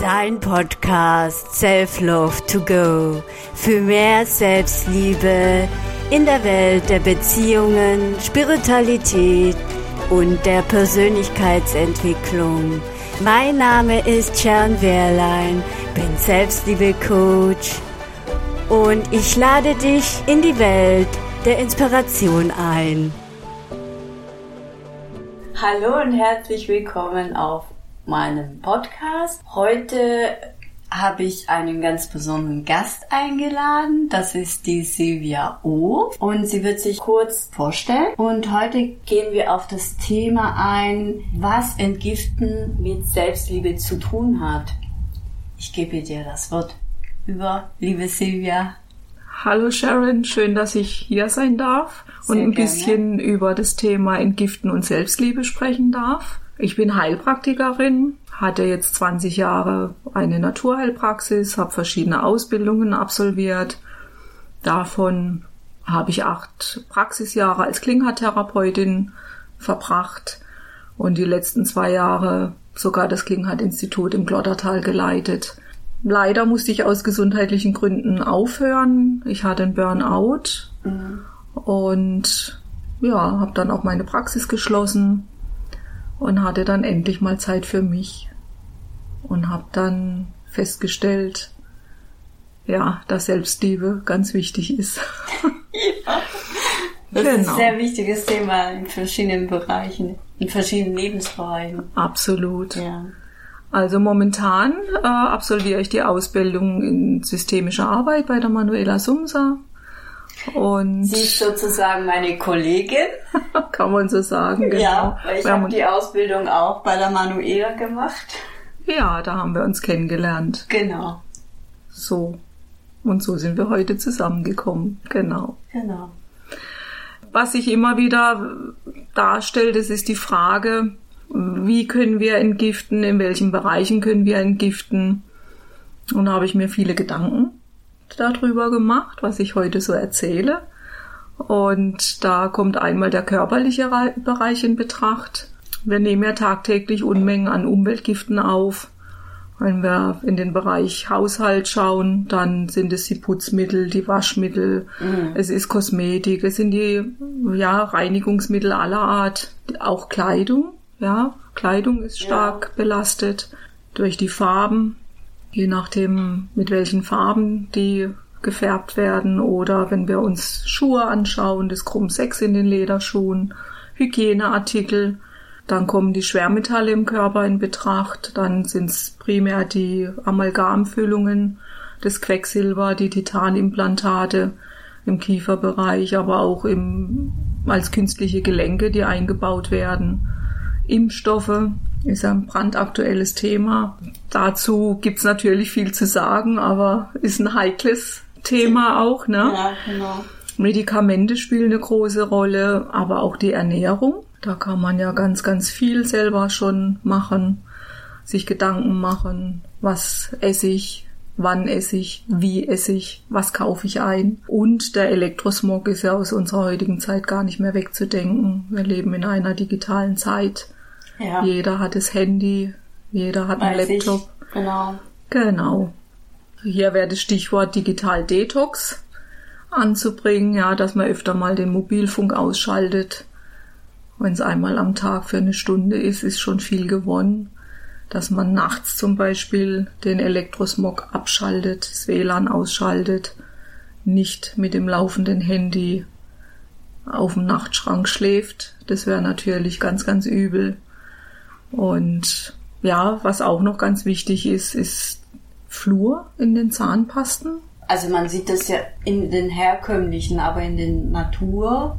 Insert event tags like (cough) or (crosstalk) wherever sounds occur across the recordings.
Dein Podcast Self-Love to Go für mehr Selbstliebe in der Welt der Beziehungen, Spiritualität und der Persönlichkeitsentwicklung. Mein Name ist Sharon Wehrlein, bin Selbstliebe-Coach und ich lade dich in die Welt der Inspiration ein. Hallo und herzlich willkommen auf meinem Podcast. Heute habe ich einen ganz besonderen Gast eingeladen. Das ist die Silvia O. Und sie wird sich kurz vorstellen. Und heute gehen wir auf das Thema ein, was Entgiften mit Selbstliebe zu tun hat. Ich gebe dir das Wort über, liebe Silvia. Hallo Sharon, schön, dass ich hier sein darf Sehr und ein gerne. bisschen über das Thema Entgiften und Selbstliebe sprechen darf. Ich bin Heilpraktikerin, hatte jetzt 20 Jahre eine Naturheilpraxis, habe verschiedene Ausbildungen absolviert. Davon habe ich acht Praxisjahre als Klinghardt-Therapeutin verbracht und die letzten zwei Jahre sogar das Klinghardt-Institut im Glottertal geleitet. Leider musste ich aus gesundheitlichen Gründen aufhören. Ich hatte einen Burnout mhm. und ja, habe dann auch meine Praxis geschlossen und hatte dann endlich mal Zeit für mich und habe dann festgestellt, ja, dass Selbstliebe ganz wichtig ist. (laughs) ja. Das genau. ist ein sehr wichtiges Thema in verschiedenen Bereichen, in verschiedenen Lebensbereichen. Absolut. Ja. Also momentan äh, absolviere ich die Ausbildung in systemischer Arbeit bei der Manuela Sumser und Sie ist sozusagen meine Kollegin. (laughs) Kann man so sagen, genau. Ja, weil ich habe die Ausbildung auch bei der Manuela gemacht. Ja, da haben wir uns kennengelernt. Genau. So. Und so sind wir heute zusammengekommen. Genau. Genau. Was sich immer wieder darstellt, das ist die Frage, wie können wir entgiften, in welchen Bereichen können wir entgiften. Und da habe ich mir viele Gedanken darüber gemacht, was ich heute so erzähle. Und da kommt einmal der körperliche Bereich in Betracht. Wir nehmen ja tagtäglich Unmengen an Umweltgiften auf. Wenn wir in den Bereich Haushalt schauen, dann sind es die Putzmittel, die Waschmittel, mhm. es ist Kosmetik, es sind die ja, Reinigungsmittel aller Art, auch Kleidung. Ja, Kleidung ist stark ja. belastet durch die Farben, je nachdem, mit welchen Farben die gefärbt werden oder wenn wir uns Schuhe anschauen, das Chrom 6 in den Lederschuhen, Hygieneartikel, dann kommen die Schwermetalle im Körper in Betracht, dann sind es primär die Amalgamfüllungen, das Quecksilber, die Titanimplantate im Kieferbereich, aber auch im, als künstliche Gelenke, die eingebaut werden. Impfstoffe ist ein brandaktuelles Thema. Dazu gibt's natürlich viel zu sagen, aber ist ein heikles Thema auch, ne? Ja, genau. Medikamente spielen eine große Rolle, aber auch die Ernährung. Da kann man ja ganz, ganz viel selber schon machen, sich Gedanken machen, was esse ich, wann esse ich, wie esse ich, was kaufe ich ein. Und der Elektrosmog ist ja aus unserer heutigen Zeit gar nicht mehr wegzudenken. Wir leben in einer digitalen Zeit. Ja. Jeder hat das Handy, jeder hat einen Laptop. Ich. Genau. Genau. Hier wäre das Stichwort Digital Detox anzubringen, ja, dass man öfter mal den Mobilfunk ausschaltet, wenn es einmal am Tag für eine Stunde ist, ist schon viel gewonnen. Dass man nachts zum Beispiel den Elektrosmog abschaltet, das WLAN ausschaltet, nicht mit dem laufenden Handy auf dem Nachtschrank schläft. Das wäre natürlich ganz, ganz übel. Und ja, was auch noch ganz wichtig ist, ist Flur in den Zahnpasten. Also man sieht das ja in den herkömmlichen, aber in den Natur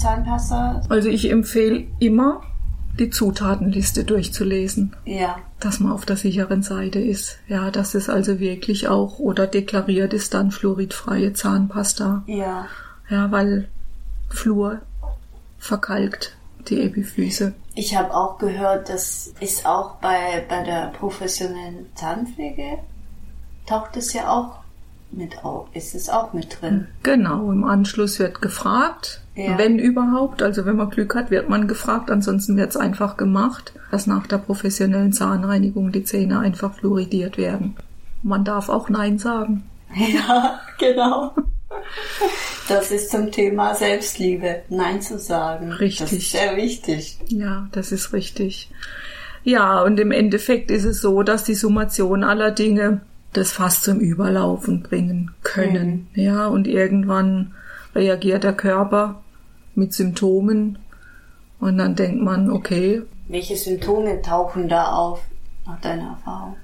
Zahnpasta? Also ich empfehle immer, die Zutatenliste durchzulesen. Ja. Dass man auf der sicheren Seite ist. Ja, dass es also wirklich auch oder deklariert ist dann fluoridfreie Zahnpasta. Ja. Ja, weil Fluor verkalkt die Epiphyse. Ich habe auch gehört, das ist auch bei, bei der professionellen Zahnpflege, taucht es ja auch mit auch, ist es auch mit drin. Genau, im Anschluss wird gefragt, Ja. wenn überhaupt. Also wenn man Glück hat, wird man gefragt. Ansonsten wird es einfach gemacht, dass nach der professionellen Zahnreinigung die Zähne einfach fluoridiert werden. Man darf auch Nein sagen. (laughs) Ja, genau. Das ist zum Thema Selbstliebe, Nein zu sagen. Richtig. Das ist sehr wichtig. Ja, das ist richtig. Ja, und im Endeffekt ist es so, dass die Summation aller Dinge das Fass zum Überlaufen bringen können. Ja, und irgendwann reagiert der Körper mit Symptomen und dann denkt man, okay, Welche Symptome tauchen da auf, nach deiner Erfahrung?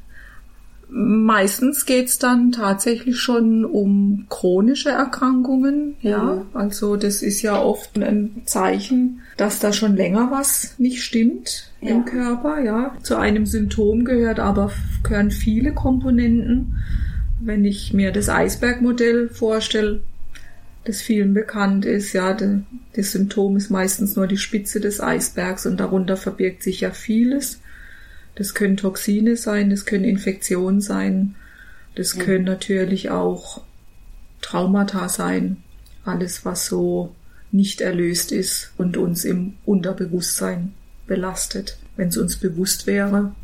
Meistens geht's dann tatsächlich schon um chronische Erkrankungen, ja. Also das ist ja oft ein Zeichen, dass da schon länger was nicht stimmt Ja. im Körper, ja. Zu einem Symptom gehört aber gehören viele Komponenten. Wenn ich mir das Eisbergmodell vorstelle, das vielen bekannt ist, ja, das Symptom ist meistens nur die Spitze des Eisbergs und darunter verbirgt sich ja vieles. Das können Toxine sein, das können Infektionen sein, das können natürlich auch Traumata sein. Alles, was so nicht erlöst ist und uns im Unterbewusstsein belastet. Wenn es uns bewusst wäre,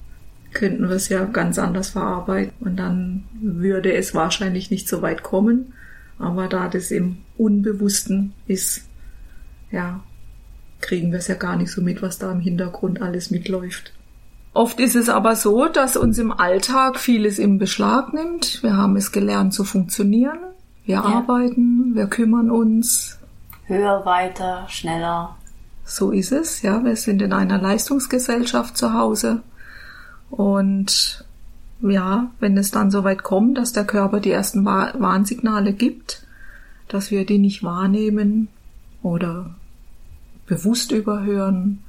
könnten wir es ja ganz anders verarbeiten und dann würde es wahrscheinlich nicht so weit kommen. Aber da das im Unbewussten ist, ja, kriegen wir es ja gar nicht so mit, was da im Hintergrund alles mitläuft. Oft ist es aber so, dass uns im Alltag vieles im Beschlag nimmt. Wir haben es gelernt zu funktionieren. Wir arbeiten, wir kümmern uns. Höher, weiter, schneller. So ist es, ja. Wir sind in einer Leistungsgesellschaft zu Hause. Und ja, wenn es dann so weit kommt, dass der Körper die ersten Wa- Warnsignale gibt, dass wir die nicht wahrnehmen oder bewusst überhören,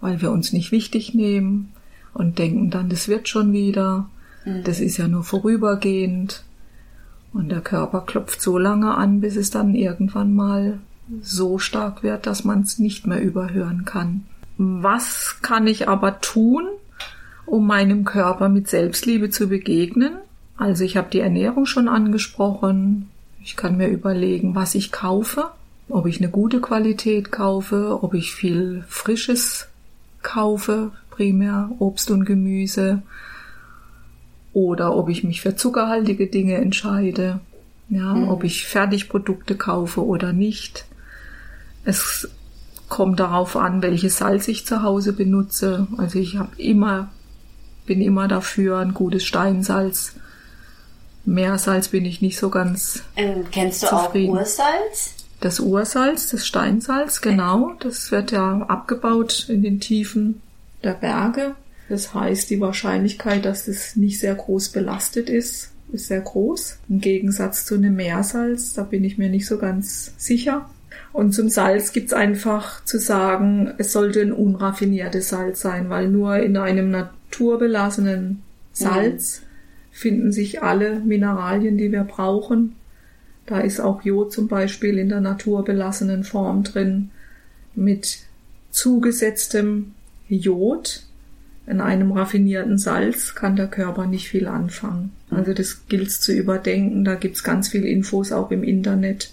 weil wir uns nicht wichtig nehmen und denken dann, das wird schon wieder, das ist ja nur vorübergehend. Und der Körper klopft so lange an, bis es dann irgendwann mal so stark wird, dass man es nicht mehr überhören kann. Was kann ich aber tun, um meinem Körper mit Selbstliebe zu begegnen? Also ich habe die Ernährung schon angesprochen. Ich kann mir überlegen, was ich kaufe, ob ich eine gute Qualität kaufe, ob ich viel Frisches kaufe, primär Obst und Gemüse, oder ob ich mich für zuckerhaltige Dinge entscheide, ja, ob ich Fertigprodukte kaufe oder nicht. Es kommt darauf an, welches Salz ich zu Hause benutze. Also ich habe immer, bin immer dafür ein gutes Steinsalz. Meersalz bin ich nicht so ganz. Ähm, kennst du Zufrieden. auch Ursalz? Das Ursalz, das Steinsalz, genau, das wird ja abgebaut in den Tiefen der Berge. Das heißt, die Wahrscheinlichkeit, dass es nicht sehr groß belastet ist, ist sehr groß. Im Gegensatz zu einem Meersalz, da bin ich mir nicht so ganz sicher. Und zum Salz gibt's einfach zu sagen, es sollte ein unraffiniertes Salz sein, weil nur in einem naturbelassenen Salz finden sich alle Mineralien, die wir brauchen. Da ist auch Jod zum Beispiel in der naturbelassenen Form drin. Mit zugesetztem Jod in einem raffinierten Salz kann der Körper nicht viel anfangen. Also das gilt zu überdenken. Da gibt's ganz viele Infos auch im Internet.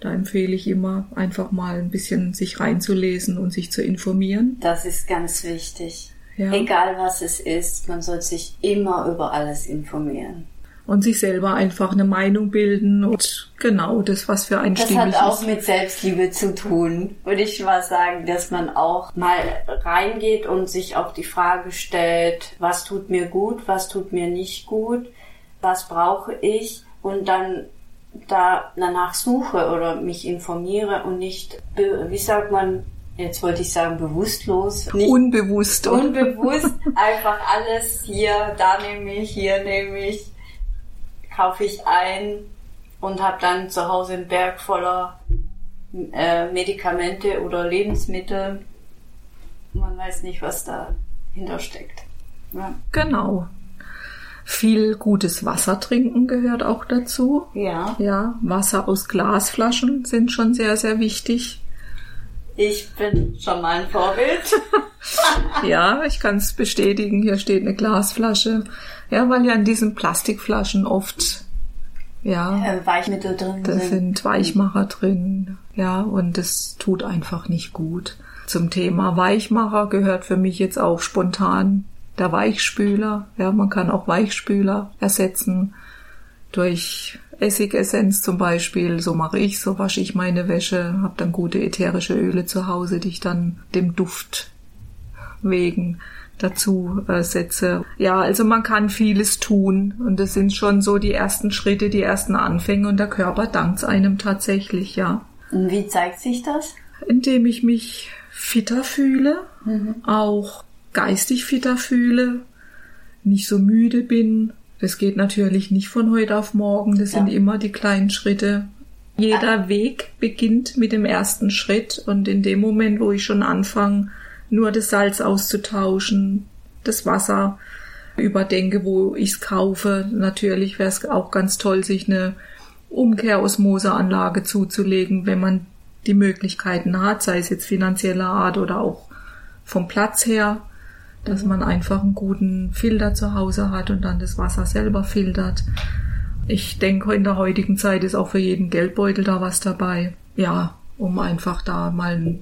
Da empfehle ich immer, einfach mal ein bisschen sich reinzulesen und sich zu informieren. Das ist ganz wichtig. Ja. Egal was es ist, man soll sich immer über alles informieren. Und sich selber einfach eine Meinung bilden und genau das, was für einen Das stimmig hat auch ist. mit Selbstliebe zu tun, würde ich mal sagen, dass man auch mal reingeht und sich auch die Frage stellt, was tut mir gut, was tut mir nicht gut, was brauche ich und dann da danach suche oder mich informiere und nicht, wie sagt man, jetzt wollte ich sagen bewusstlos, nicht Unbewusst. unbewusst einfach alles hier, da nehme ich, hier nehme ich, kaufe ich ein und habe dann zu Hause einen Berg voller äh, Medikamente oder Lebensmittel. Man weiß nicht, was dahinter steckt. Ja. Genau. Viel gutes Wasser trinken gehört auch dazu. ja, Ja, Wasser aus Glasflaschen sind schon sehr, sehr wichtig. ich bin schon mal ein Vorbild. (laughs) Ja, ich kann es bestätigen. Hier steht eine Glasflasche. Ja, weil ja in diesen Plastikflaschen oft ja. Äh, Weichmittel drin Da sind. sind Weichmacher drin, ja, und das tut einfach nicht gut. Zum Thema Weichmacher gehört für mich jetzt auch spontan der Weichspüler. Ja, man kann auch Weichspüler ersetzen durch Essigessenz zum Beispiel. So mache ich, so wasche ich meine Wäsche, habe dann gute ätherische Öle zu Hause, die ich dann dem Duft wegen dazu äh, setze. Ja, also man kann vieles tun und das sind schon so die ersten Schritte, die ersten Anfänge und der Körper dankt einem tatsächlich, ja. Und wie zeigt sich das? Indem ich mich fitter fühle, auch geistig fitter fühle, nicht so müde bin. Das geht natürlich nicht von heute auf morgen, das sind Ja. immer die kleinen Schritte. Jeder Weg beginnt mit dem ersten Schritt und in dem Moment, wo ich schon anfange, nur das Salz auszutauschen, das Wasser überdenke, wo ich es kaufe. Natürlich wäre es auch ganz toll, sich eine Umkehrosmoseanlage zuzulegen, wenn man die Möglichkeiten hat, sei es jetzt finanzieller Art oder auch vom Platz her, dass man einfach einen guten Filter zu Hause hat und dann das Wasser selber filtert. Ich denke, in der heutigen Zeit ist auch für jeden Geldbeutel da was dabei. Ja, um einfach da mal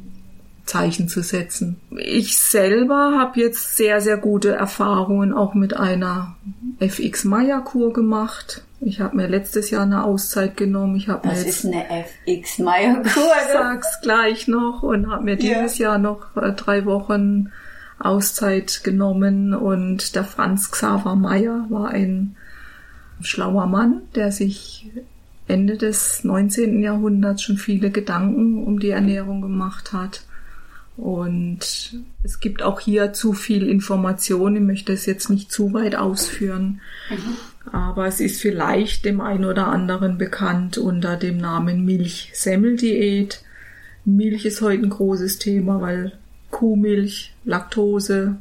Zeichen zu setzen. Ich selber habe jetzt sehr, sehr gute Erfahrungen auch mit einer FX Maya Kur gemacht. Ich habe mir letztes Jahr eine Auszeit genommen. Ich habe mir Das ist eine FX ich Kur. sag's gleich noch und habe mir Ja. dieses Jahr noch äh, drei Wochen Auszeit genommen und der Franz Xaver Meyer war ein schlauer Mann, der sich Ende des 19. Jahrhunderts schon viele Gedanken um die Ernährung gemacht hat. Und es gibt auch hier zu viel Information. Ich möchte es jetzt nicht zu weit ausführen. Aber es ist vielleicht dem einen oder anderen bekannt unter dem Namen Milch-Semmel-Diät. Milch ist heute ein großes Thema, weil Kuhmilch, Laktose,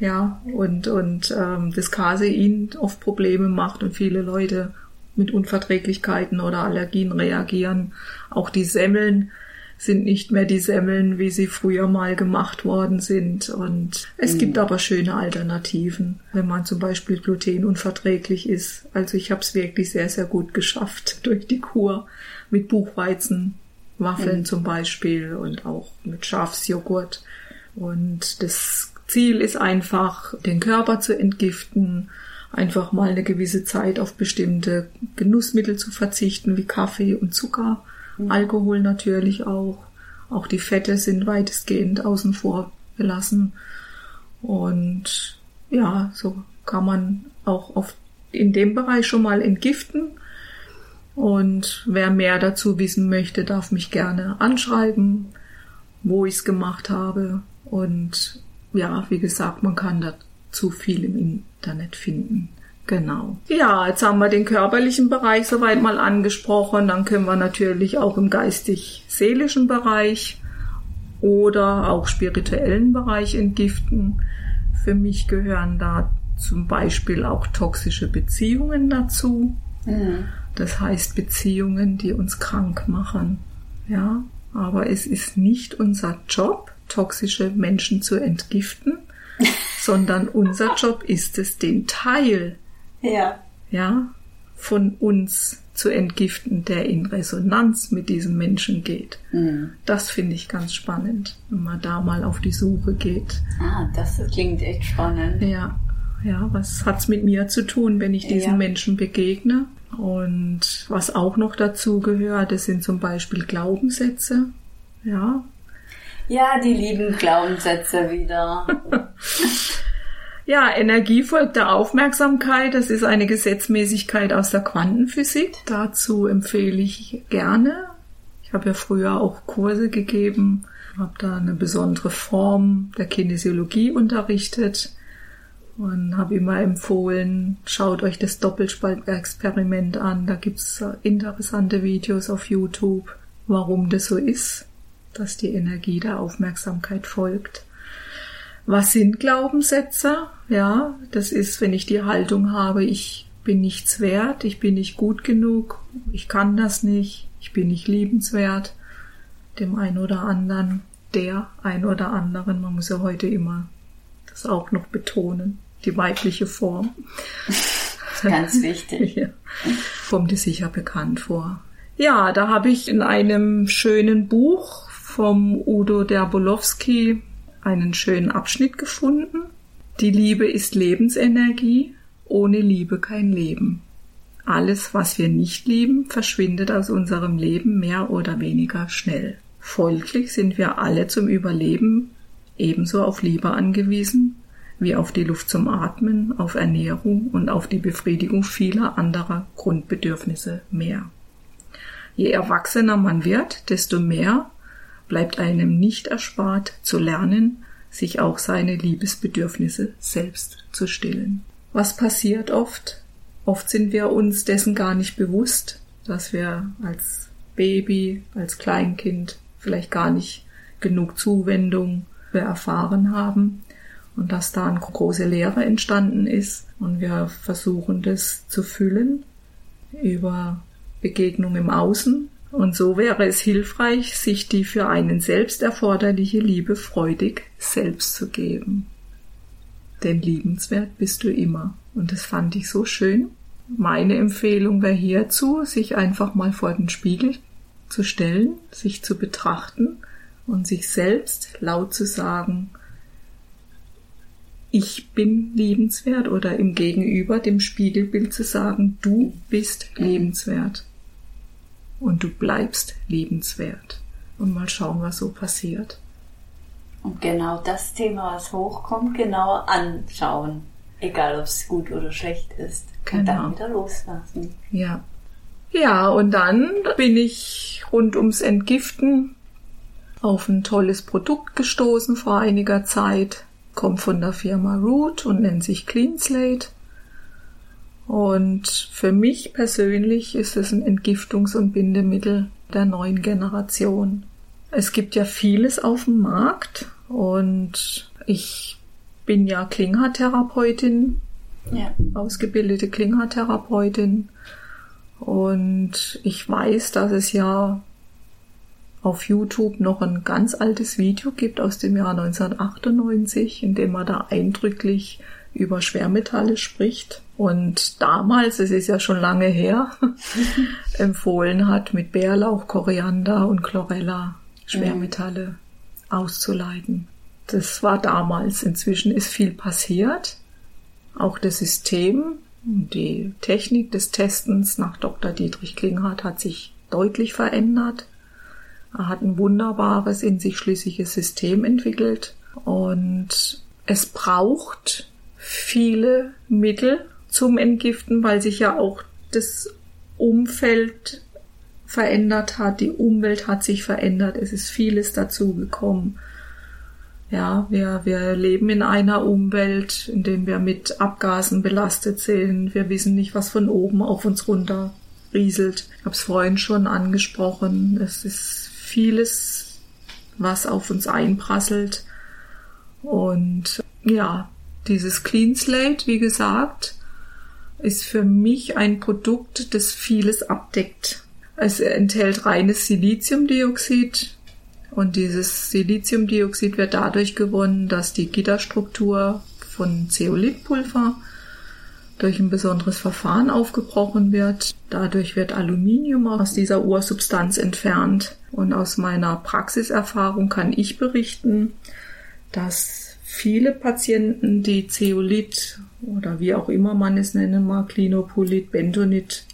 ja, und, und ähm, das Casein oft Probleme macht und viele Leute mit Unverträglichkeiten oder Allergien reagieren. Auch die Semmeln sind nicht mehr die Semmeln, wie sie früher mal gemacht worden sind. Und es gibt aber schöne Alternativen, wenn man zum Beispiel glutenunverträglich ist. Also ich habe es wirklich sehr, sehr gut geschafft (laughs) durch die Kur mit Buchweizenwaffeln zum Beispiel und auch mit Schafsjoghurt. Und das Ziel ist einfach, den Körper zu entgiften, einfach mal eine gewisse Zeit auf bestimmte Genussmittel zu verzichten, wie Kaffee und Zucker, Alkohol natürlich auch. Auch die Fette sind weitestgehend außen vor gelassen. Und ja, so kann man auch oft in dem Bereich schon mal entgiften. Und wer mehr dazu wissen möchte, darf mich gerne anschreiben, wo ich es gemacht habe. Und ja, wie gesagt, man kann dazu viel im Internet finden. Genau. Ja, jetzt haben wir den körperlichen Bereich soweit mal angesprochen. Dann können wir natürlich auch im geistig-seelischen Bereich oder auch spirituellen Bereich entgiften. Für mich gehören da zum Beispiel auch toxische Beziehungen dazu. Das heißt Beziehungen, die uns krank machen. Ja, aber es ist nicht unser Job, toxische Menschen zu entgiften, (laughs) sondern unser Job ist es, den Teil Ja. ja, von uns zu entgiften, der in Resonanz mit diesem Menschen geht. Das finde ich ganz spannend, wenn man da mal auf die Suche geht. Ah, das klingt echt spannend. Ja, ja, was hat's mit mir zu tun, wenn ich diesen Ja. Menschen begegne? Und was auch noch dazu gehört, das sind zum Beispiel Glaubenssätze. Ja, Ja, die lieben Glaubenssätze wieder. (laughs) Ja, Energie folgt der Aufmerksamkeit. Das ist eine Gesetzmäßigkeit aus der Quantenphysik. Dazu empfehle ich gerne. Ich habe ja früher auch Kurse gegeben, habe da eine besondere Form der Kinesiologie unterrichtet und habe immer empfohlen, schaut euch das Doppelspaltexperiment an. Da gibt's interessante Videos auf YouTube, warum das so ist, dass die Energie der Aufmerksamkeit folgt. Was sind Glaubenssätze? Ja, das ist, wenn ich die Haltung habe, ich bin nichts wert, ich bin nicht gut genug, ich kann das nicht, ich bin nicht liebenswert, dem einen oder anderen, der ein oder anderen, man muss ja heute immer das auch noch betonen, die weibliche Form. (laughs) Ganz wichtig. (laughs) ja. Kommt dir sicher bekannt vor. Ja, da habe ich in einem schönen Buch vom Udo Derbolowski einen schönen Abschnitt gefunden. Die Liebe ist Lebensenergie, ohne Liebe kein Leben. Alles, was wir nicht lieben, verschwindet aus unserem Leben mehr oder weniger schnell. Folglich sind wir alle zum Überleben ebenso auf Liebe angewiesen wie auf die Luft zum Atmen, auf Ernährung und auf die Befriedigung vieler anderer Grundbedürfnisse mehr. Je erwachsener man wird, desto mehr bleibt einem nicht erspart zu lernen, sich auch seine Liebesbedürfnisse selbst zu stillen. Was passiert oft? Oft sind wir uns dessen gar nicht bewusst, dass wir als Baby, als Kleinkind vielleicht gar nicht genug Zuwendung erfahren haben und dass da eine große Leere entstanden ist und wir versuchen das zu füllen über Begegnung im Außen und so wäre es hilfreich, sich die für einen selbst erforderliche Liebe freudig selbst zu geben. Denn liebenswert bist du immer. Und das fand ich so schön. Meine Empfehlung wäre hierzu, sich einfach mal vor den Spiegel zu stellen, sich zu betrachten und sich selbst laut zu sagen, ich bin liebenswert oder im Gegenüber dem Spiegelbild zu sagen, du bist lebenswert und du bleibst liebenswert. Und mal schauen, was so passiert. Und genau das Thema, was hochkommt, genauer anschauen. Egal, ob es gut oder schlecht ist. Genau. Und dann genau. wieder loslassen. Ja. Ja, und dann bin ich rund ums Entgiften auf ein tolles Produkt gestoßen vor einiger Zeit. Kommt von der Firma Root und nennt sich Clean Slate. Und für mich persönlich ist es ein Entgiftungs- und Bindemittel der neuen Generation. Es gibt ja vieles auf dem Markt und ich bin ja Klinghartherapeutin, ja. ausgebildete Klinghartherapeutin und ich weiß, dass es ja auf YouTube noch ein ganz altes Video gibt aus dem Jahr 1998, in dem man da eindrücklich über Schwermetalle spricht und damals, es ist ja schon lange her, (laughs) empfohlen hat, mit Bärlauch, Koriander und Chlorella Schwermetalle mhm. auszuleiten. Das war damals. Inzwischen ist viel passiert. Auch das System, die Technik des Testens nach Dr. Dietrich Klinghardt hat sich deutlich verändert. Er hat ein wunderbares, in sich schlüssiges System entwickelt und es braucht viele Mittel zum Entgiften, weil sich ja auch das Umfeld verändert hat, die Umwelt hat sich verändert, es ist vieles dazu gekommen. Ja, wir, wir leben in einer Umwelt, in der wir mit Abgasen belastet sind. Wir wissen nicht, was von oben auf uns runter rieselt. Ich habe es vorhin schon angesprochen. Es ist vieles, was auf uns einprasselt. Und ja, dieses Clean Slate, wie gesagt, ist für mich ein Produkt, das vieles abdeckt. Es enthält reines Siliziumdioxid und dieses Siliziumdioxid wird dadurch gewonnen, dass die Gitterstruktur von Zeolithpulver durch ein besonderes Verfahren aufgebrochen wird. Dadurch wird Aluminium aus dieser Ursubstanz entfernt. Und aus meiner Praxiserfahrung kann ich berichten, dass viele Patienten, die Zeolit oder wie auch immer man es nennen mag, Klinopolit, Bentonit,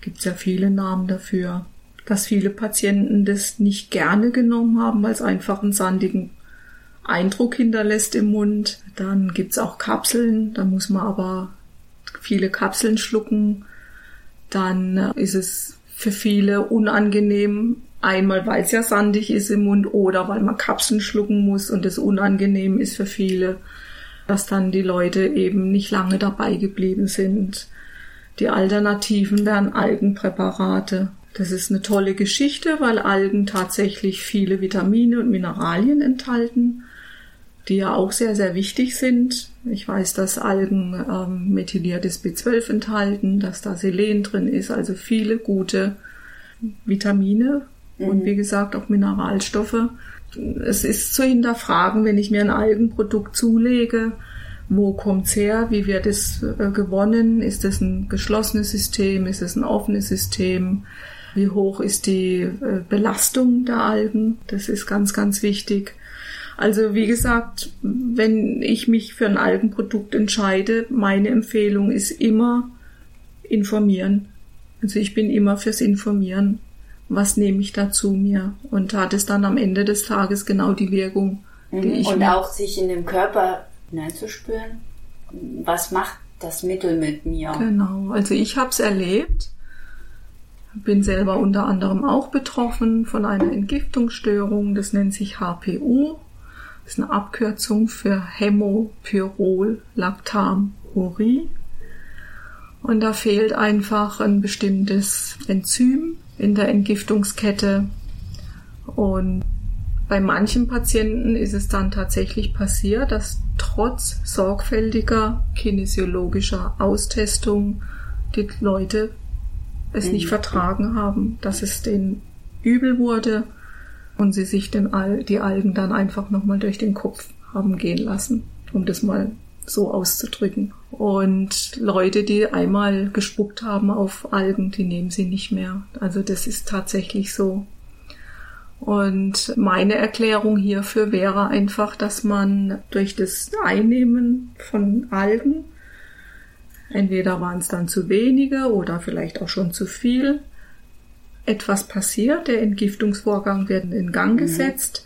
gibt es ja viele Namen dafür, dass viele Patienten das nicht gerne genommen haben, weil es einfach einen sandigen Eindruck hinterlässt im Mund. Dann gibt es auch Kapseln, da muss man aber viele Kapseln schlucken. Dann ist es für viele unangenehm, Einmal, weil es ja sandig ist im Mund oder weil man Kapseln schlucken muss und es unangenehm ist für viele, dass dann die Leute eben nicht lange dabei geblieben sind. Die Alternativen wären Algenpräparate. Das ist eine tolle Geschichte, weil Algen tatsächlich viele Vitamine und Mineralien enthalten, die ja auch sehr, sehr wichtig sind. Ich weiß, dass Algen ähm, methyliertes B12 enthalten, dass da Selen drin ist, also viele gute Vitamine, und mhm. wie gesagt auch Mineralstoffe. Es ist zu hinterfragen, wenn ich mir ein Algenprodukt zulege, wo kommt's her, wie wird es äh, gewonnen, ist es ein geschlossenes System, ist es ein offenes System, wie hoch ist die äh, Belastung der Algen, das ist ganz, ganz wichtig. Also wie gesagt, wenn ich mich für ein Algenprodukt entscheide, meine Empfehlung ist immer informieren. Also ich bin immer fürs Informieren. Was nehme ich da zu mir? Und hat es dann am Ende des Tages genau die Wirkung, die Mhm. ich Und auch sich in den Körper hineinzuspüren. Was macht das Mittel mit mir? Genau, also ich habe es erlebt, bin selber unter anderem auch betroffen von einer Entgiftungsstörung, das nennt sich HPU, das ist eine Abkürzung für Hämopyrrol-Lactamurie. Und da fehlt einfach ein bestimmtes Enzym in der Entgiftungskette. Und bei manchen Patienten ist es dann tatsächlich passiert, dass trotz sorgfältiger kinesiologischer Austestung die Leute es nicht vertragen haben, dass es denen übel wurde und sie sich den Al die Algen dann einfach nochmal durch den Kopf haben gehen lassen, um das mal so auszudrücken. Und Leute, die einmal gespuckt haben auf Algen, die nehmen sie nicht mehr. Also das ist tatsächlich so. Und meine Erklärung hierfür wäre einfach, dass man durch das Einnehmen von Algen, entweder waren es dann zu wenige oder vielleicht auch schon zu viel, etwas passiert, der Entgiftungsvorgang wird in Gang gesetzt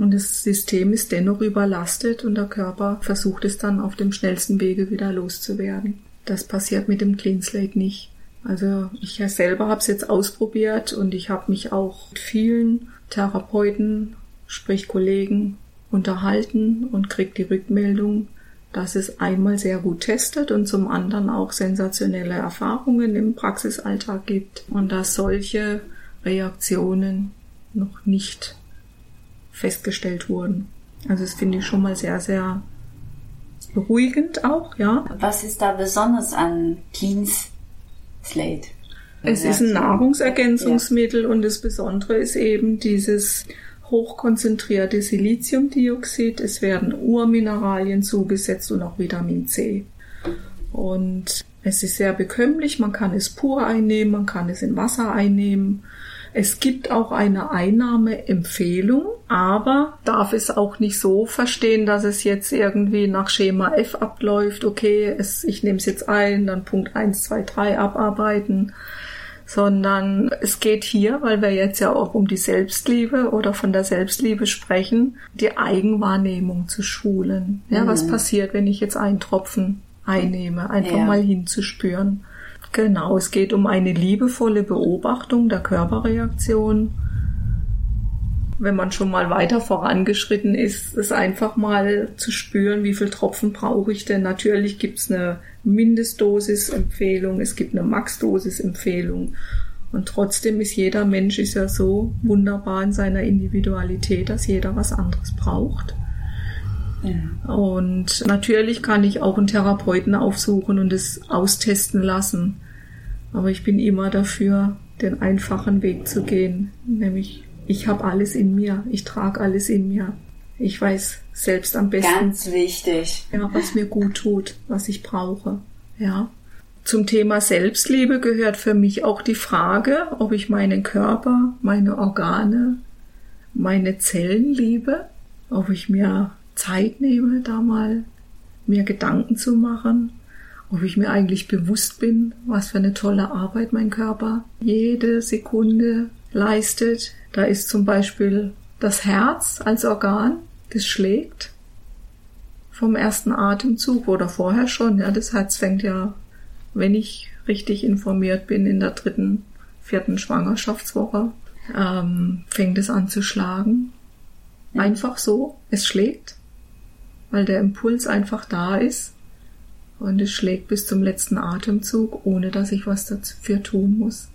und das System ist dennoch überlastet und der Körper versucht es dann auf dem schnellsten Wege wieder loszuwerden. Das passiert mit dem Clean Slate nicht. Also ich selber habe es jetzt ausprobiert und ich habe mich auch mit vielen Therapeuten, sprich Kollegen, unterhalten und krieg die Rückmeldung, dass es einmal sehr gut testet und zum anderen auch sensationelle Erfahrungen im Praxisalltag gibt und dass solche Reaktionen noch nicht festgestellt wurden. Also das finde ich schon mal sehr, sehr beruhigend auch, ja. Was ist da besonders an Clean Slate? Es ist ein Nahrungsergänzungsmittel und das Besondere ist eben dieses hochkonzentrierte Siliziumdioxid. Es werden Urmineralien zugesetzt und auch Vitamin C. Und es ist sehr bekömmlich. Man kann es pur einnehmen, man kann es in Wasser einnehmen. Es gibt auch eine Einnahmeempfehlung, aber darf es auch nicht so verstehen, dass es jetzt irgendwie nach Schema F abläuft. Okay, es, ich nehme es jetzt ein, dann Punkt 1, 2, 3 abarbeiten sondern es geht hier, weil wir jetzt ja auch um die Selbstliebe oder von der Selbstliebe sprechen, die Eigenwahrnehmung zu schulen. Ja, was passiert, wenn ich jetzt einen Tropfen einnehme? Einfach Ja. mal hinzuspüren. Genau, es geht um eine liebevolle Beobachtung der Körperreaktion. Wenn man schon mal weiter vorangeschritten ist, es einfach mal zu spüren, wie viel Tropfen brauche ich denn. Natürlich gibt's eine Mindestdosis-Empfehlung, es gibt eine Maxdosis-Empfehlung. Und trotzdem ist jeder Mensch ist ja so wunderbar in seiner Individualität, dass jeder was anderes braucht. Und natürlich kann ich auch einen Therapeuten aufsuchen und es austesten lassen. Aber ich bin immer dafür, den einfachen Weg zu gehen, nämlich ich habe alles in mir, ich trage alles in mir. Ich weiß selbst am besten, Ganz wichtig. ja, was mir gut tut, was ich brauche. Ja. Zum Thema Selbstliebe gehört für mich auch die Frage, ob ich meinen Körper, meine Organe, meine Zellen liebe, ob ich mir Zeit nehme, da mal mir Gedanken zu machen, ob ich mir eigentlich bewusst bin, was für eine tolle Arbeit mein Körper jede Sekunde leistet. Da ist zum Beispiel das Herz als Organ, das schlägt vom ersten Atemzug oder vorher schon. Ja, das Herz fängt ja, wenn ich richtig informiert bin, in der dritten, vierten Schwangerschaftswoche, ähm, fängt es an zu schlagen. Einfach so, es schlägt, weil der Impuls einfach da ist und es schlägt bis zum letzten Atemzug, ohne dass ich was dafür tun muss.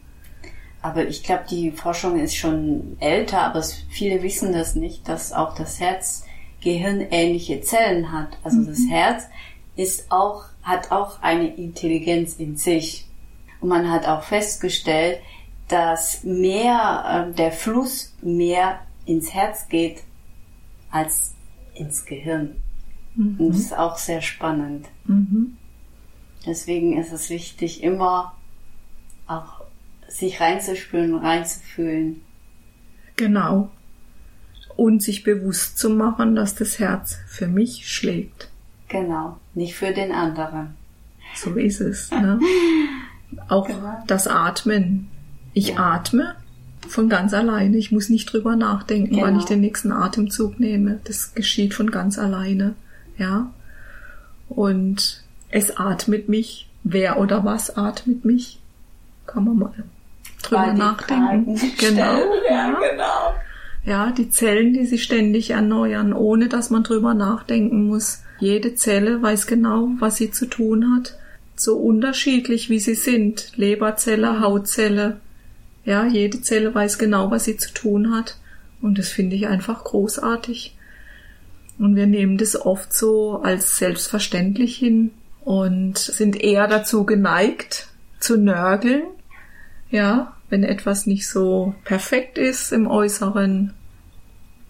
Aber ich glaube, die Forschung ist schon älter, aber viele wissen das nicht, dass auch das Herz gehirnähnliche Zellen hat. Also das Herz ist auch, hat auch eine Intelligenz in sich. Und man hat auch festgestellt, dass mehr, äh, der Fluss mehr ins Herz geht als ins Gehirn. Mhm. Und das ist auch sehr spannend. Mhm. Deswegen ist es wichtig, immer auch sich reinzuspüren, reinzufühlen. Genau. Und sich bewusst zu machen, dass das Herz für mich schlägt. Genau, nicht für den anderen. So ist es. Ne? Auch Genau. das Atmen. Ich Ja. atme von ganz alleine. Ich muss nicht drüber nachdenken, wann Genau. ich den nächsten Atemzug nehme. Das geschieht von ganz alleine. Ja. Und es atmet mich. Wer oder was atmet mich? Kann man mal drüber nachdenken. Fragen Genau. (laughs) Ja. genau. Ja, die Zellen, die sich ständig erneuern, ohne dass man drüber nachdenken muss. Jede Zelle weiß genau, was sie zu tun hat. So unterschiedlich wie sie sind. Leberzelle, Hautzelle. Ja, jede Zelle weiß genau, was sie zu tun hat. Und das finde ich einfach großartig. Und wir nehmen das oft so als selbstverständlich hin und sind eher dazu geneigt, zu nörgeln. Ja, wenn etwas nicht so perfekt ist im Äußeren.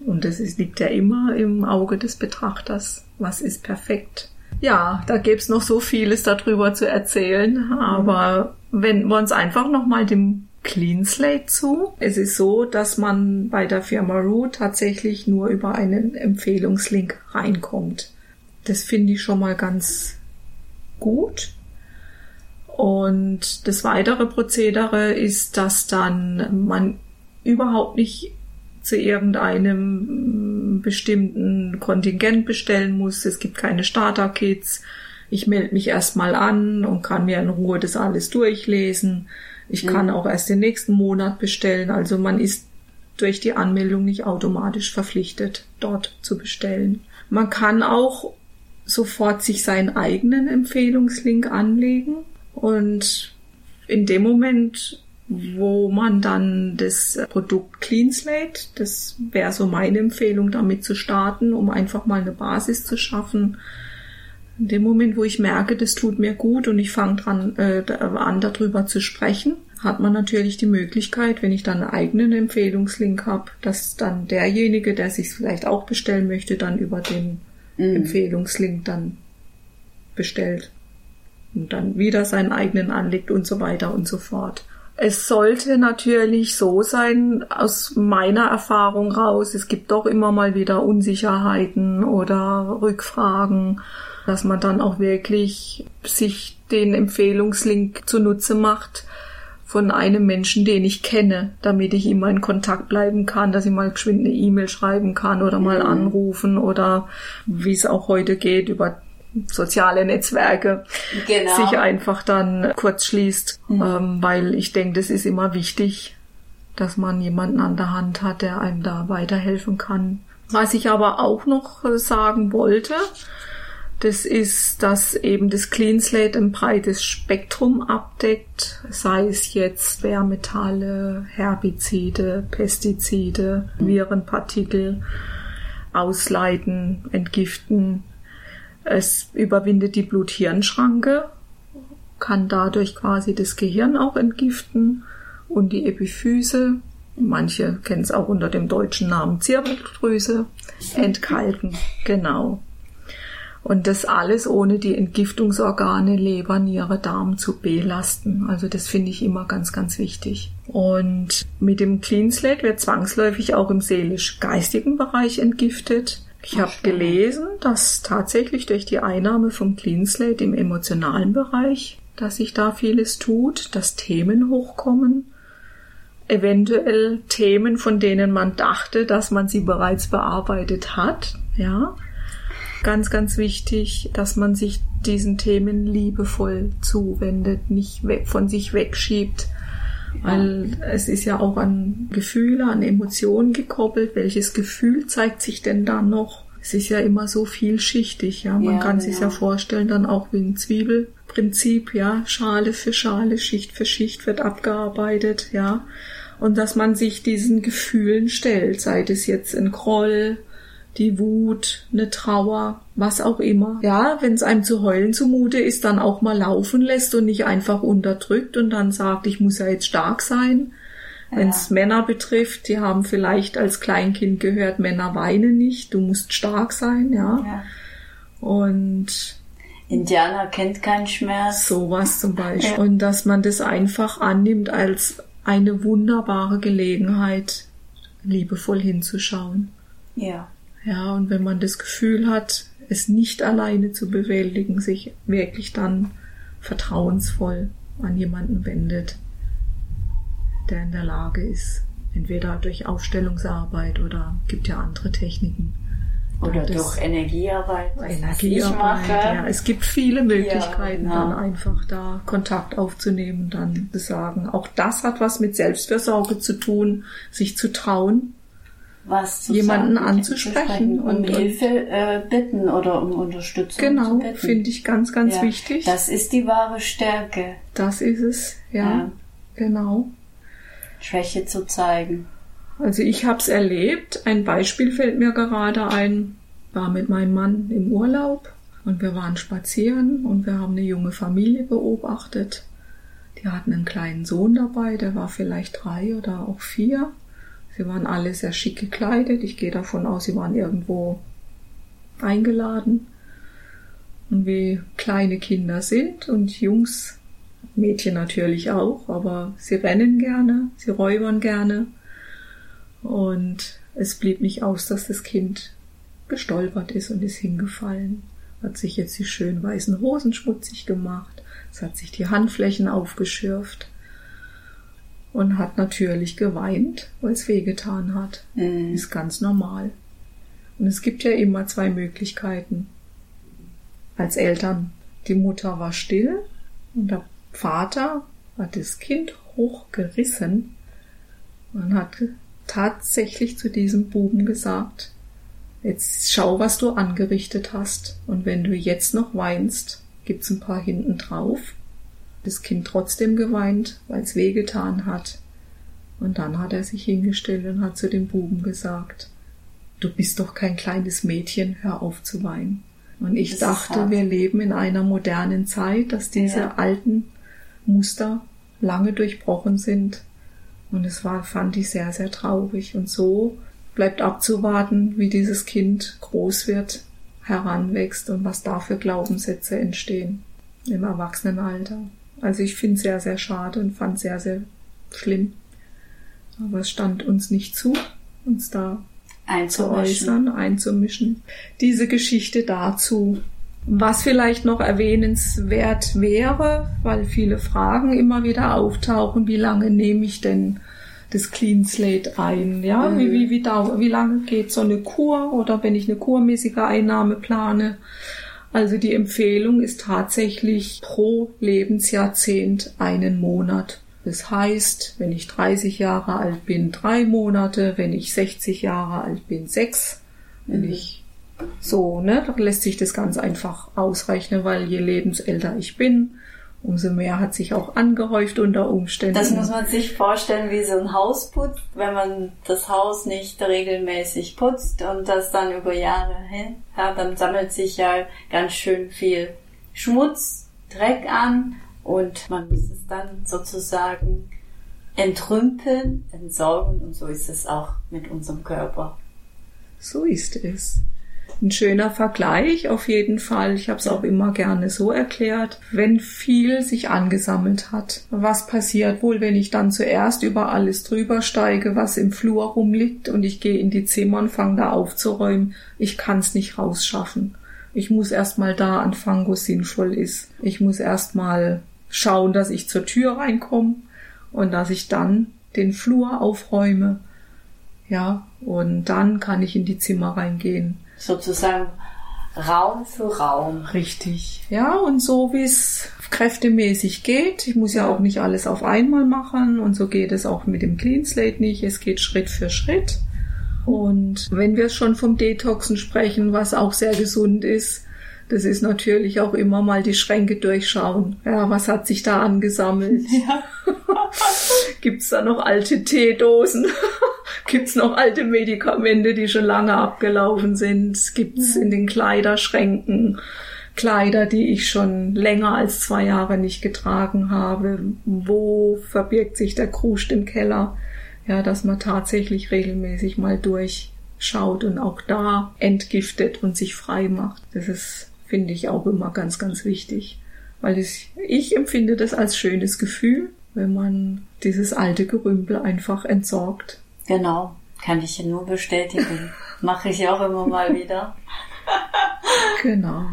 Und ist, liegt ja immer im Auge des Betrachters. Was ist perfekt? Ja, da gäb's noch so vieles darüber zu erzählen. Aber wenden wir uns einfach nochmal dem Clean Slate zu. Es ist so, dass man bei der Firma Root tatsächlich nur über einen Empfehlungslink reinkommt. Das finde ich schon mal ganz gut. Und das weitere Prozedere ist, dass dann man überhaupt nicht zu irgendeinem mm, bestimmten Kontingent bestellen muss. Es gibt keine Starter-Kits. Ich melde mich erstmal an und kann mir in Ruhe das alles durchlesen. Ich kann auch erst den nächsten Monat bestellen. Also man ist durch die Anmeldung nicht automatisch verpflichtet, dort zu bestellen. Man kann auch sofort sich seinen eigenen Empfehlungslink anlegen und in dem Moment, wo man dann das Produkt Clean Slate, das wäre so meine Empfehlung, damit zu starten, um einfach mal eine Basis zu schaffen. In dem Moment, wo ich merke, das tut mir gut und ich fange dran äh, an, darüber zu sprechen, hat man natürlich die Möglichkeit, wenn ich dann einen eigenen Empfehlungslink habe, dass dann derjenige, der sich vielleicht auch bestellen möchte, dann über den Empfehlungslink dann bestellt und dann wieder seinen eigenen anlegt und so weiter und so fort. Es sollte natürlich so sein, aus meiner Erfahrung raus, es gibt doch immer mal wieder Unsicherheiten oder Rückfragen, dass man dann auch wirklich sich den Empfehlungslink zunutze macht von einem Menschen, den ich kenne, damit ich immer in Kontakt bleiben kann, dass ich mal geschwind eine E-Mail schreiben kann oder mal anrufen oder wie es auch heute geht über soziale Netzwerke Genau. sich einfach dann kurz schließt, ähm, weil ich denke, das ist immer wichtig, dass man jemanden an der Hand hat, der einem da weiterhelfen kann. Was ich aber auch noch äh, sagen wollte, das ist, dass eben das Clean Slate ein breites Spektrum abdeckt, sei es jetzt Schwermetalle, Herbizide, Pestizide, Virenpartikel, ausleiten, entgiften. Es überwindet die Blut-Hirn-Schranke, kann dadurch quasi das Gehirn auch entgiften und die Epiphyse, manche kennen es auch unter dem deutschen Namen Zirbeldrüse, entkalken. Genau. Und das alles ohne die Entgiftungsorgane Leber, Niere, Darm zu belasten. Also das finde ich immer ganz, ganz wichtig. Und mit dem Clean Slate wird zwangsläufig auch im seelisch-geistigen Bereich entgiftet. Ich habe gelesen, dass tatsächlich durch die Einnahme vom Clean Slate im emotionalen Bereich, dass sich da vieles tut, dass Themen hochkommen, eventuell Themen, von denen man dachte, dass man sie bereits bearbeitet hat, ja. Ganz, ganz wichtig, dass man sich diesen Themen liebevoll zuwendet, nicht von sich wegschiebt, weil es ist ja auch an Gefühle, an Emotionen gekoppelt. Welches Gefühl zeigt sich denn da noch? Es ist ja immer so vielschichtig, ja. Man Ja, kann sich ja genau. vorstellen, dann auch wie ein Zwiebelprinzip, ja. Schale für Schale, Schicht für Schicht wird abgearbeitet, ja. Und dass man sich diesen Gefühlen stellt, sei es jetzt ein Groll, die Wut, eine Trauer, was auch immer. Ja, wenn es einem zu heulen zumute ist, dann auch mal laufen lässt und nicht einfach unterdrückt und dann sagt, ich muss ja jetzt stark sein. Wenn es Männer betrifft, die haben vielleicht als Kleinkind gehört, Männer weinen nicht, du musst stark sein, ja. Ja. Und Indianer kennt keinen Schmerz. sowas zum Beispiel. Und dass man das einfach annimmt als eine wunderbare Gelegenheit, liebevoll hinzuschauen. Ja. Ja, und wenn man das Gefühl hat, es nicht alleine zu bewältigen, sich wirklich dann vertrauensvoll an jemanden wendet, der in der Lage ist, entweder durch Aufstellungsarbeit oder gibt ja andere Techniken. Oder durch Energiearbeit. Energiearbeit. Ja, es gibt viele Möglichkeiten, genau. dann einfach da Kontakt aufzunehmen, dann zu sagen. Auch das hat was mit Selbstfürsorge zu tun, sich zu trauen. Was zu jemanden sagen, anzusprechen um und- und- Hilfe äh, bitten oder um Unterstützung zu Genau, finde ich ganz, ganz Ja, wichtig. Das ist die wahre Stärke, das ist es, ja, Ja. genau. Schwäche zu zeigen. Also ich habe es erlebt. Ein Beispiel fällt mir gerade ein. War mit meinem Mann im Urlaub und wir waren spazieren und wir haben eine junge Familie beobachtet. Die hatten einen kleinen Sohn dabei, der war vielleicht drei oder auch vier. Sie waren alle sehr schick gekleidet. Ich gehe davon aus, sie waren irgendwo eingeladen. Und wie kleine Kinder sind und Jungs, Mädchen natürlich auch, aber sie rennen gerne, sie räubern gerne. Und es blieb nicht aus, dass das Kind gestolpert ist und ist hingefallen. Hat sich jetzt die schön weißen Hosen schmutzig gemacht. Es hat sich die Handflächen aufgeschürft. Und hat natürlich geweint, weil es wehgetan hat. Mhm. Ist ganz normal. Und es gibt ja immer zwei Möglichkeiten. Als Eltern. Die Mutter war still und der Vater hat das Kind hochgerissen und hat tatsächlich zu diesem Buben gesagt, jetzt schau, was du angerichtet hast. Und wenn du jetzt noch weinst, gibt's ein paar hinten drauf. Das Kind trotzdem geweint, weil es wehgetan hat. Und dann hat er sich hingestellt und hat zu dem Buben gesagt, du bist doch kein kleines Mädchen, hör auf zu weinen. Und ich Das dachte, wir leben in einer modernen Zeit, dass diese Ja. alten Muster lange durchbrochen sind. Und es war, fand ich sehr, sehr traurig. Und so bleibt abzuwarten, wie dieses Kind groß wird, heranwächst und was da für Glaubenssätze entstehen im Erwachsenenalter. Also ich finde es sehr, sehr schade und fand sehr, sehr schlimm. Aber es stand uns nicht zu, uns da zu Einzumischen. äußern, einzumischen. Diese Geschichte dazu. Was vielleicht noch erwähnenswert wäre, weil viele Fragen immer wieder auftauchen, wie lange nehme ich denn das Clean Slate ein? Ja, Mhm. wie, wie, wie, wie lange geht so eine Kur oder wenn ich eine kurmäßige Einnahme plane? Also die Empfehlung ist tatsächlich pro Lebensjahrzehnt einen Monat. Das heißt, wenn ich 30 Jahre alt bin, drei Monate, wenn ich 60 Jahre alt bin, sechs, wenn Mhm. ich so, ne, da lässt sich das ganz einfach ausrechnen, weil je lebensälter ich bin, umso mehr hat sich auch angehäuft unter Umständen. Das muss man sich vorstellen wie so ein Haus putzt, wenn man das Haus nicht regelmäßig putzt und das dann über Jahre hin, ja, dann sammelt sich ja ganz schön viel Schmutz, Dreck an und man muss es dann sozusagen entrümpeln, entsorgen und so ist es auch mit unserem Körper. So ist es. Ein schöner Vergleich auf jeden Fall. Ich habe es auch immer gerne so erklärt. Wenn viel sich angesammelt hat, was passiert wohl, wenn ich dann zuerst über alles drüber steige, was im Flur rumliegt und ich gehe in die Zimmer und fange da aufzuräumen? Ich kann es nicht rausschaffen. Ich muss erst mal da anfangen, wo es sinnvoll ist. Ich muss erst mal schauen, dass ich zur Tür reinkomme und dass ich dann den Flur aufräume. Ja, und dann kann ich in die Zimmer reingehen. Sozusagen Raum für Raum. Richtig. Ja, und so wie es kräftemäßig geht. Ich muss ja auch nicht alles auf einmal machen und so geht es auch mit dem Clean Slate nicht. Es geht Schritt für Schritt. Und wenn wir schon vom Detoxen sprechen, was auch sehr gesund ist, das ist natürlich auch immer mal die Schränke durchschauen. Ja, was hat sich da angesammelt? Ja. (laughs) Gibt's da noch alte Teedosen? (laughs) Gibt's noch alte Medikamente, die schon lange abgelaufen sind? Gibt's in den Kleiderschränken Kleider, die ich schon länger als zwei Jahre nicht getragen habe? Wo verbirgt sich der Kruscht im Keller? Ja, dass man tatsächlich regelmäßig mal durchschaut und auch da entgiftet und sich frei macht. Das ist finde ich auch immer ganz, ganz wichtig. Weil ich, ich empfinde das als schönes Gefühl, wenn man dieses alte Gerümpel einfach entsorgt. Genau, kann ich nur bestätigen. (laughs) Mache ich auch immer mal wieder. genau.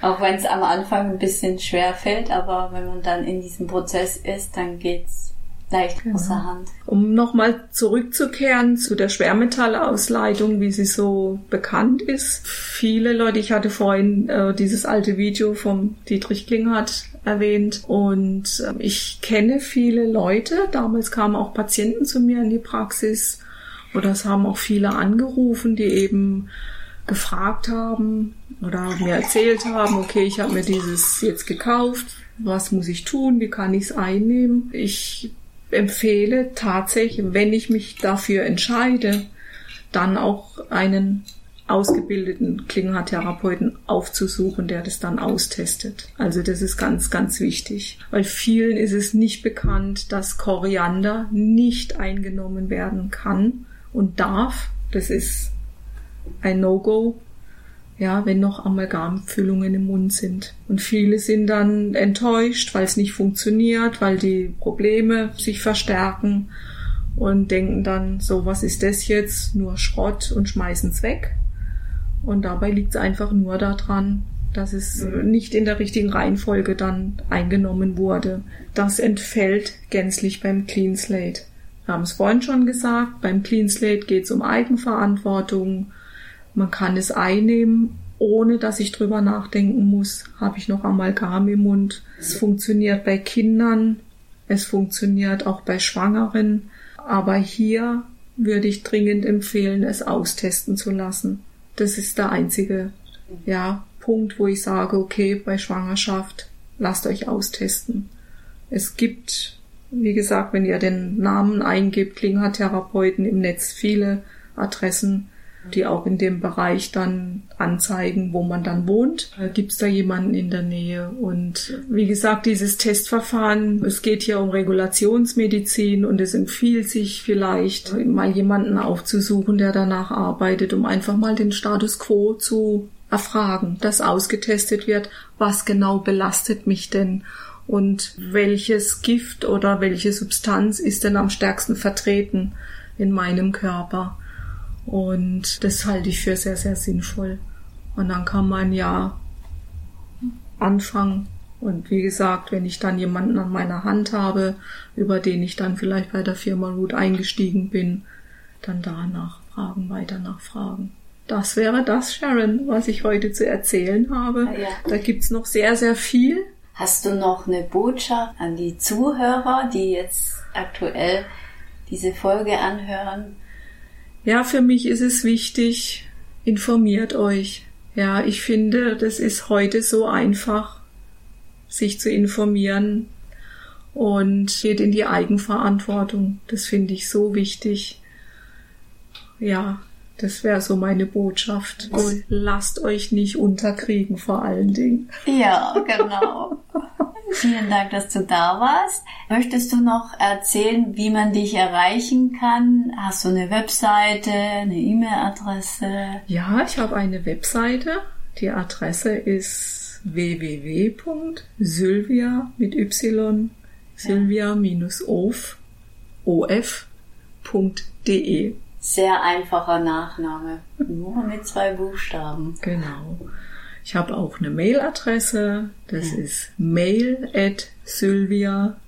Auch wenn es am Anfang ein bisschen schwer fällt, aber wenn man dann in diesem Prozess ist, dann geht's leicht genau. außer Hand. Um nochmal zurückzukehren zu der Schwermetallausleitung, wie sie so bekannt ist. Viele Leute, ich hatte vorhin äh, dieses alte Video vom Dietrich Klinghardt erwähnt. Und äh, ich kenne viele Leute, damals kamen auch Patienten zu mir in die Praxis. Oder es haben auch viele angerufen, die eben gefragt haben oder mir erzählt haben, okay, ich habe mir dieses jetzt gekauft, was muss ich tun, wie kann ich es einnehmen. Ich empfehle tatsächlich, wenn ich mich dafür entscheide, dann auch einen ausgebildeten Klingenhaartherapeuten aufzusuchen, der das dann austestet. Also das ist ganz, ganz wichtig. Weil vielen ist es nicht bekannt, dass Koriander nicht eingenommen werden kann und darf. Das ist ein No-Go, ja, wenn noch Amalgamfüllungen im Mund sind. Und viele sind dann enttäuscht, weil es nicht funktioniert, weil die Probleme sich verstärken und denken dann, so, was ist das jetzt? Nur Schrott und schmeißen es weg. Und dabei liegt es einfach nur daran, dass es nicht in der richtigen Reihenfolge dann eingenommen wurde. Das entfällt gänzlich beim Clean Slate. Wir haben es vorhin schon gesagt, beim Clean Slate geht es um Eigenverantwortung, man kann es einnehmen, ohne dass ich drüber nachdenken muss, habe ich noch Amalgam im Mund. Es funktioniert bei Kindern, es funktioniert auch bei Schwangeren, aber hier würde ich dringend empfehlen, es austesten zu lassen. Das ist der einzige, ja, Punkt, wo ich sage, okay, bei Schwangerschaft lasst euch austesten. Es gibt, wie gesagt, wenn ihr den Namen eingibt, Klingertherapeuten im Netz viele Adressen, die auch in dem Bereich dann anzeigen, wo man dann wohnt. Äh, Gibt es da jemanden in der Nähe? Und wie gesagt, dieses Testverfahren, es geht hier um Regulationsmedizin und es empfiehlt sich vielleicht mal jemanden aufzusuchen, der danach arbeitet, um einfach mal den Status quo zu erfragen, dass ausgetestet wird, was genau belastet mich denn und welches Gift oder welche Substanz ist denn am stärksten vertreten in meinem Körper. Und das halte ich für sehr, sehr sinnvoll. Und dann kann man ja anfangen. Und wie gesagt, wenn ich dann jemanden an meiner Hand habe, über den ich dann vielleicht bei der Firma Root eingestiegen bin, dann danach fragen, weiter nachfragen. Das wäre das, Sharon, was ich heute zu erzählen habe. Ja. Da gibt's noch sehr, sehr viel. Hast du noch eine Botschaft an die Zuhörer, die jetzt aktuell diese Folge anhören? Ja, für mich ist es wichtig, informiert euch. Ja, ich finde, das ist heute so einfach, sich zu informieren und geht in die Eigenverantwortung. Das finde ich so wichtig. Ja, das wäre so meine Botschaft. Und lasst euch nicht unterkriegen vor allen Dingen. Ja, genau. Vielen Dank, dass du da warst. Möchtest du noch erzählen, wie man dich erreichen kann? Hast du eine Webseite, eine E-Mail-Adresse? Ja, ich habe eine Webseite. Die Adresse ist www.sylvia mit y sylvia-of of.de. Sehr einfacher Nachname, nur mit zwei Buchstaben. Genau. Ich habe auch eine Mailadresse, das ja. ist mail at sylvia-of.de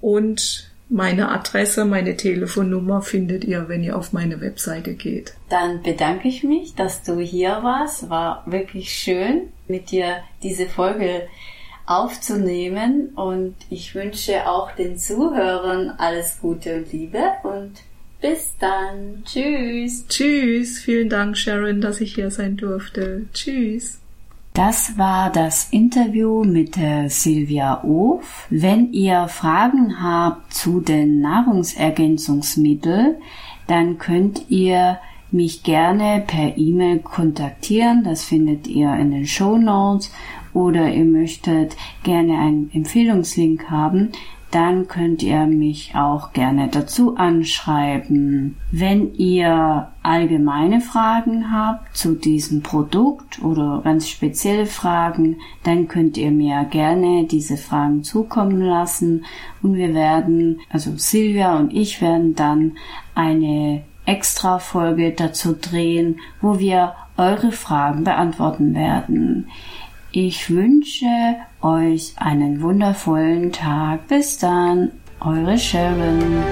und meine Adresse, meine Telefonnummer findet ihr, wenn ihr auf meine Webseite geht. Dann bedanke ich mich, dass du hier warst. War wirklich schön, mit dir diese Folge aufzunehmen und ich wünsche auch den Zuhörern alles Gute und Liebe und bis dann. Tschüss. Tschüss. Vielen Dank, Sharon, dass ich hier sein durfte. Tschüss. Das war das Interview mit der Silvia Of. Wenn ihr Fragen habt zu den Nahrungsergänzungsmitteln, dann könnt ihr mich gerne per E-Mail kontaktieren. Das findet ihr in den Show Notes. Oder ihr möchtet gerne einen Empfehlungslink haben, dann könnt ihr mich auch gerne dazu anschreiben. Wenn ihr allgemeine Fragen habt zu diesem Produkt oder ganz spezielle Fragen, dann könnt ihr mir gerne diese Fragen zukommen lassen und wir werden, also Silvia und ich werden dann eine extra Folge dazu drehen, wo wir eure Fragen beantworten werden. Ich wünsche euch einen wundervollen Tag. Bis dann, eure Sharon.